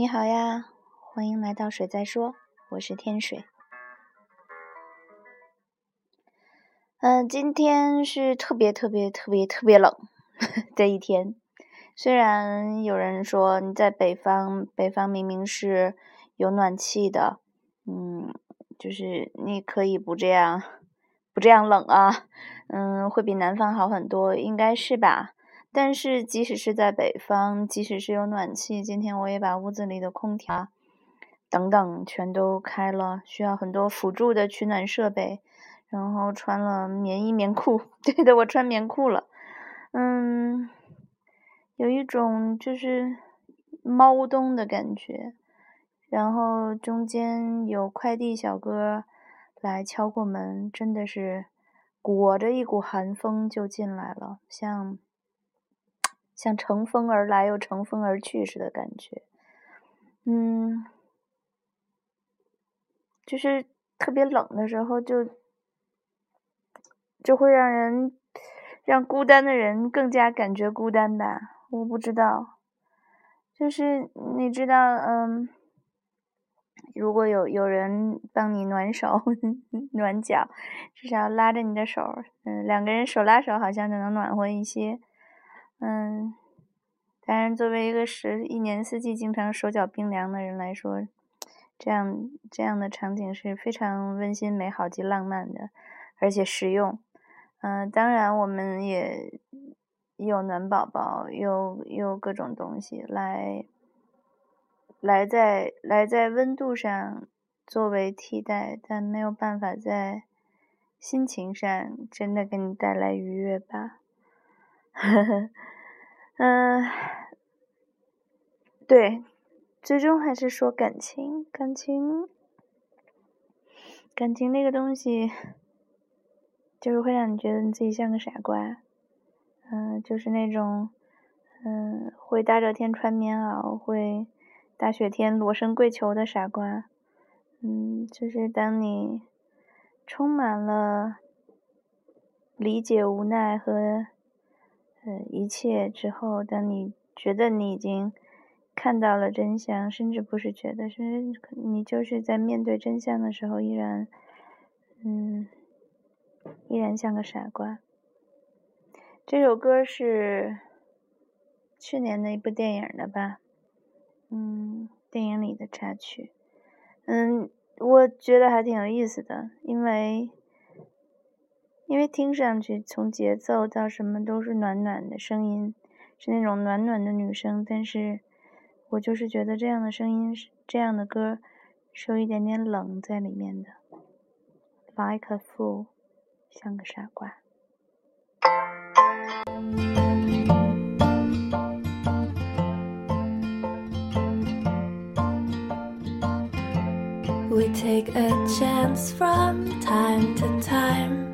你好呀，欢迎来到水在说，我是天水。嗯，今天是特别特别特别特别冷 的一天。虽然有人说你在北方，北方明明是有暖气的，嗯，就是你可以不这样，不这样冷啊，嗯，会比南方好很多，应该是吧？但是即使是在北方，即使是有暖气，今天我也把屋子里的空调等等全都开了，需要很多辅助的取暖设备，然后穿了棉衣棉裤，对的，我穿棉裤了，嗯。有一种就是猫冬的感觉，然后中间有快递小哥来敲过门，真的是裹着一股寒风就进来了，像像乘风而来又乘风而去似的感觉，嗯，就是特别冷的时候，就就会让人让孤单的人更加感觉孤单吧。我不知道，就是你知道，嗯，如果有有人帮你暖手、暖脚，至少拉着你的手，嗯，两个人手拉手好像就能暖和一些，嗯，当然，作为一个十一年四季经常手脚冰凉的人来说，这样这样的场景是非常温馨、美好及浪漫的，而且实用，嗯，当然我们也。有暖宝宝，有有各种东西来，来在来在温度上作为替代，但没有办法在心情上真的给你带来愉悦吧？呵呵，嗯，对，最终还是说感情，感情，感情那个东西，就是会让你觉得你自己像个傻瓜。嗯，就是那种，嗯，会大热天穿棉袄，会大雪天裸身跪求的傻瓜。嗯，就是当你充满了理解、无奈和呃一切之后，当你觉得你已经看到了真相，甚至不是觉得，是你就是在面对真相的时候，依然，嗯，依然像个傻瓜。这首歌是去年的一部电影的吧？嗯，电影里的插曲。嗯，我觉得还挺有意思的，因为因为听上去从节奏到什么都是暖暖的声音，是那种暖暖的女声。但是我就是觉得这样的声音，这样的歌是有一点点冷在里面的。Like a fool，像个傻瓜。We take a chance from time to time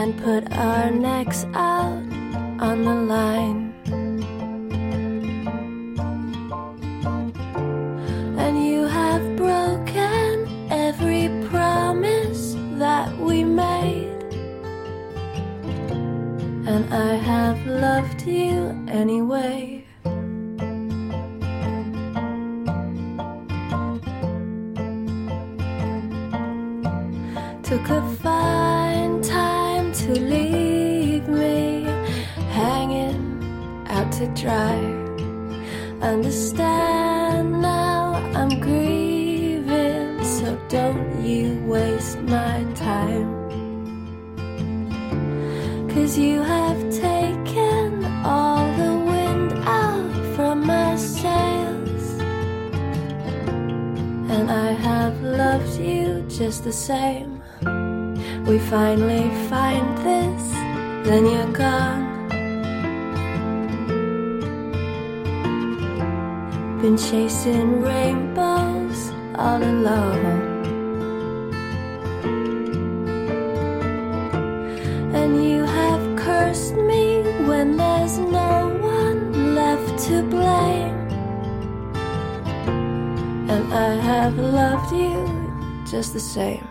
and put our necks out on the line. And you have broken every promise that we made. And I have loved you anyway. Took a fine time to leave me hanging out to dry. Understand now I'm grieving, so don't you waste my time. Cause you have taken all the wind out from my sails, and I have loved you just the same we finally find this, then you're gone. Been chasing rainbows all alone. And you have cursed me when there's no one left to blame. And I have loved you just the same.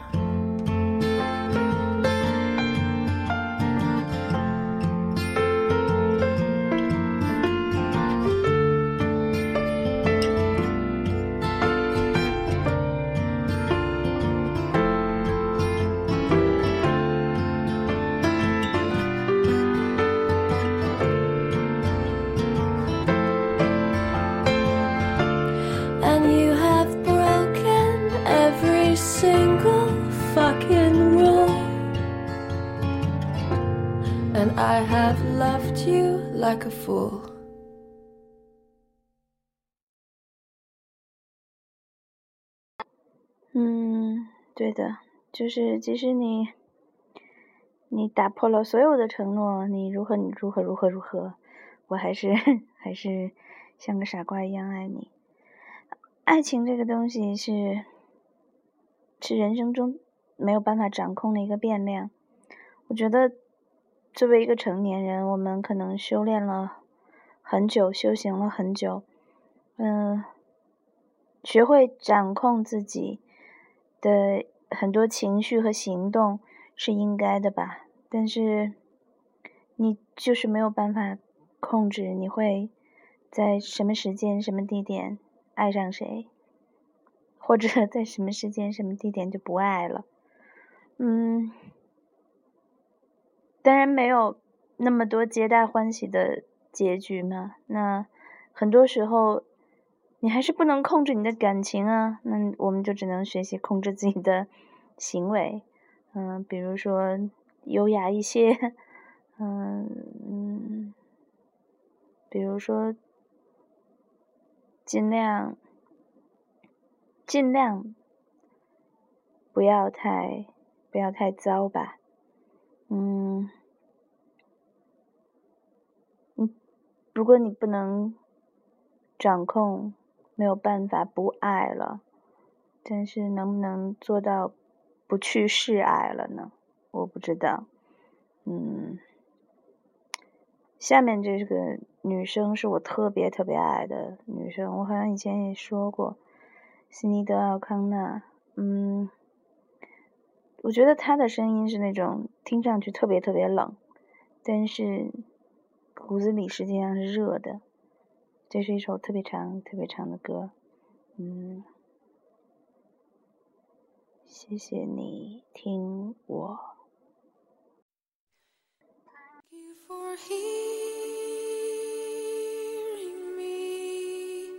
And I have loved you like a fool. 嗯，对的，就是即使你你打破了所有的承诺，你如何你如何如何如何，我还是 还是像个傻瓜一样爱你。爱情这个东西是是人生中没有办法掌控的一个变量。我觉得作为一个成年人，我们可能修炼了很久，修行了很久，嗯，学会掌控自己。的很多情绪和行动是应该的吧，但是你就是没有办法控制你会在什么时间、什么地点爱上谁，或者 在什么时间、什么地点就不爱了。嗯，当然没有那么多皆大欢喜的结局嘛。那很多时候。你还是不能控制你的感情啊，那我们就只能学习控制自己的行为，嗯，比如说优雅一些，嗯嗯，比如说尽量尽量不要太不要太糟吧，嗯，如果你不能掌控。没有办法不爱了，但是能不能做到不去示爱了呢？我不知道。嗯，下面这个女生是我特别特别爱的女生，我好像以前也说过，悉尼德奥康纳。嗯，我觉得她的声音是那种听上去特别特别冷，但是骨子里实际上是热的。这是一首特别长、特别长的歌，嗯，谢谢你听我。for loving me.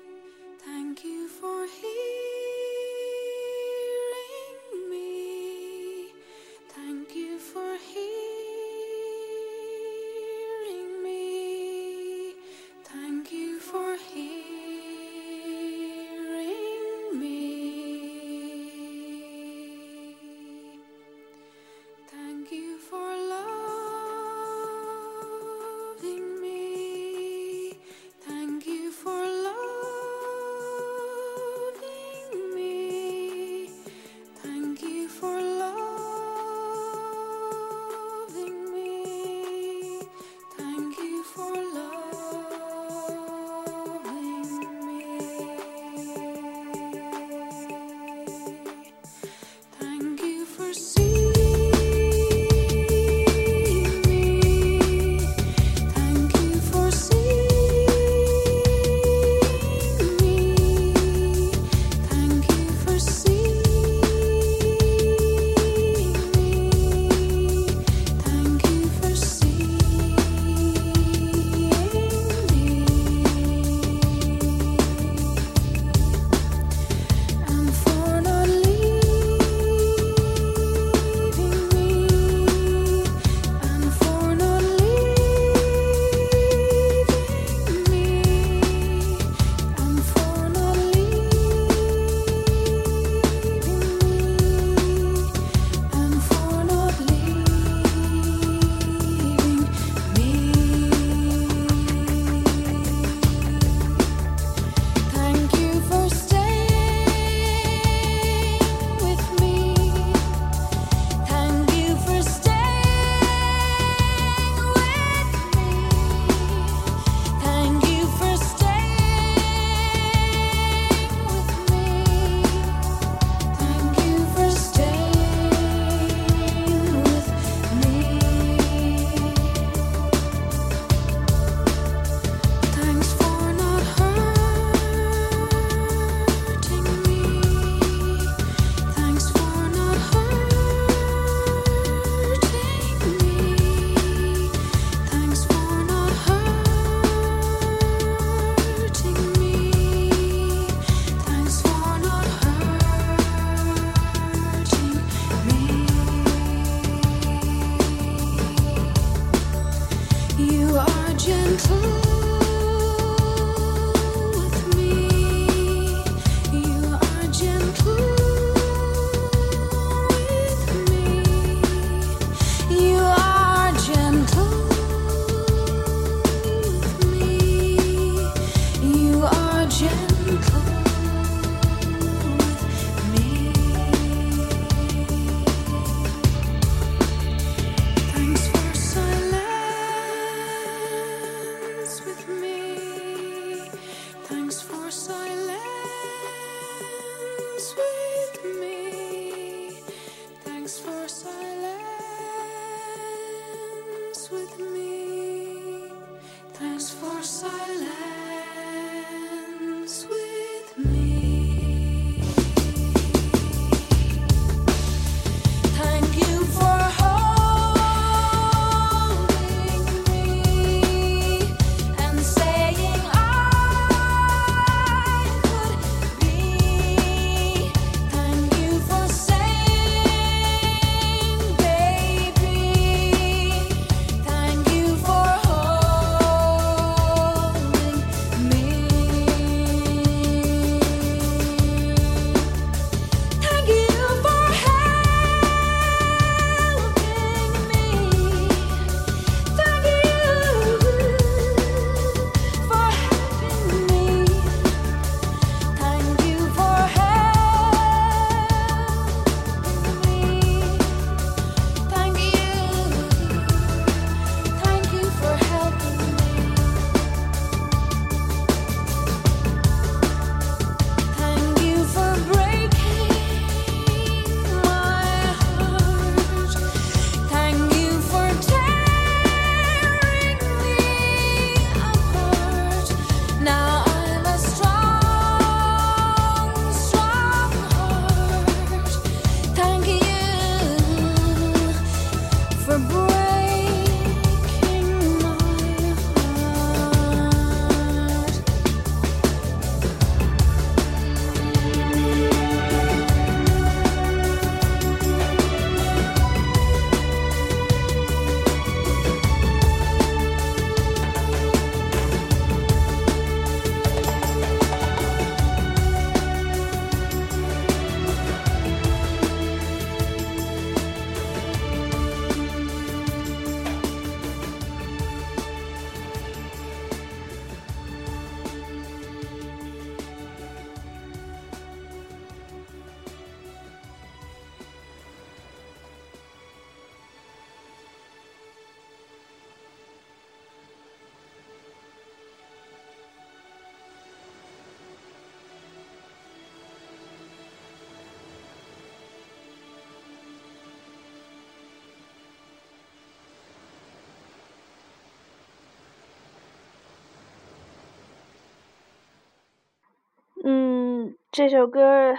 这首歌，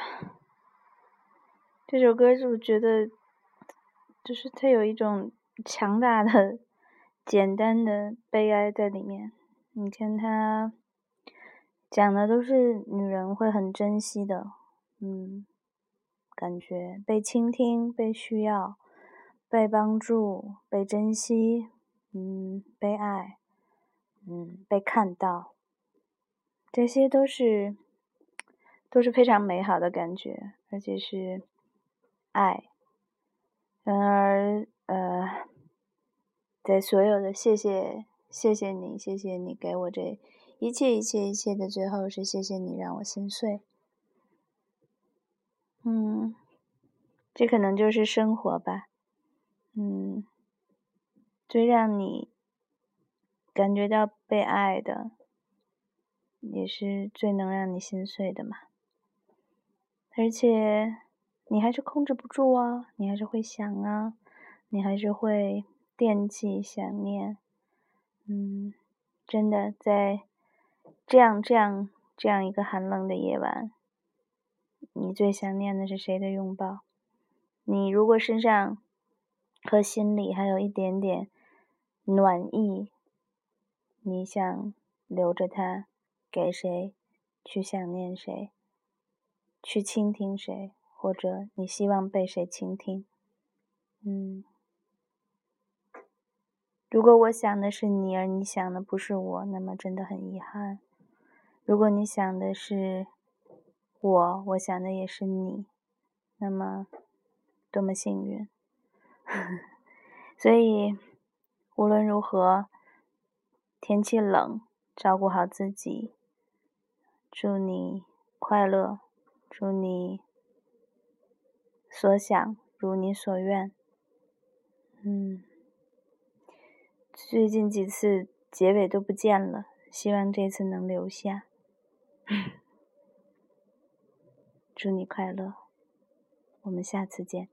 这首歌就觉得，就是它有一种强大的、简单的悲哀在里面。你看它讲的都是女人会很珍惜的，嗯，感觉被倾听、被需要、被帮助、被珍惜，嗯，被爱，嗯，被看到，这些都是。都是非常美好的感觉，而且是爱。然而，呃，在所有的谢谢、谢谢你、谢谢你给我这一切、一切、一切的最后，是谢谢你让我心碎。嗯，这可能就是生活吧。嗯，最让你感觉到被爱的，也是最能让你心碎的嘛。而且，你还是控制不住啊，你还是会想啊，你还是会惦记、想念。嗯，真的，在这样、这样、这样一个寒冷的夜晚，你最想念的是谁的拥抱？你如果身上和心里还有一点点暖意，你想留着它给谁？去想念谁？去倾听谁，或者你希望被谁倾听？嗯，如果我想的是你，而你想的不是我，那么真的很遗憾。如果你想的是我，我想的也是你，那么多么幸运。所以无论如何，天气冷，照顾好自己。祝你快乐。祝你所想如你所愿。嗯，最近几次结尾都不见了，希望这次能留下。祝你快乐，我们下次见。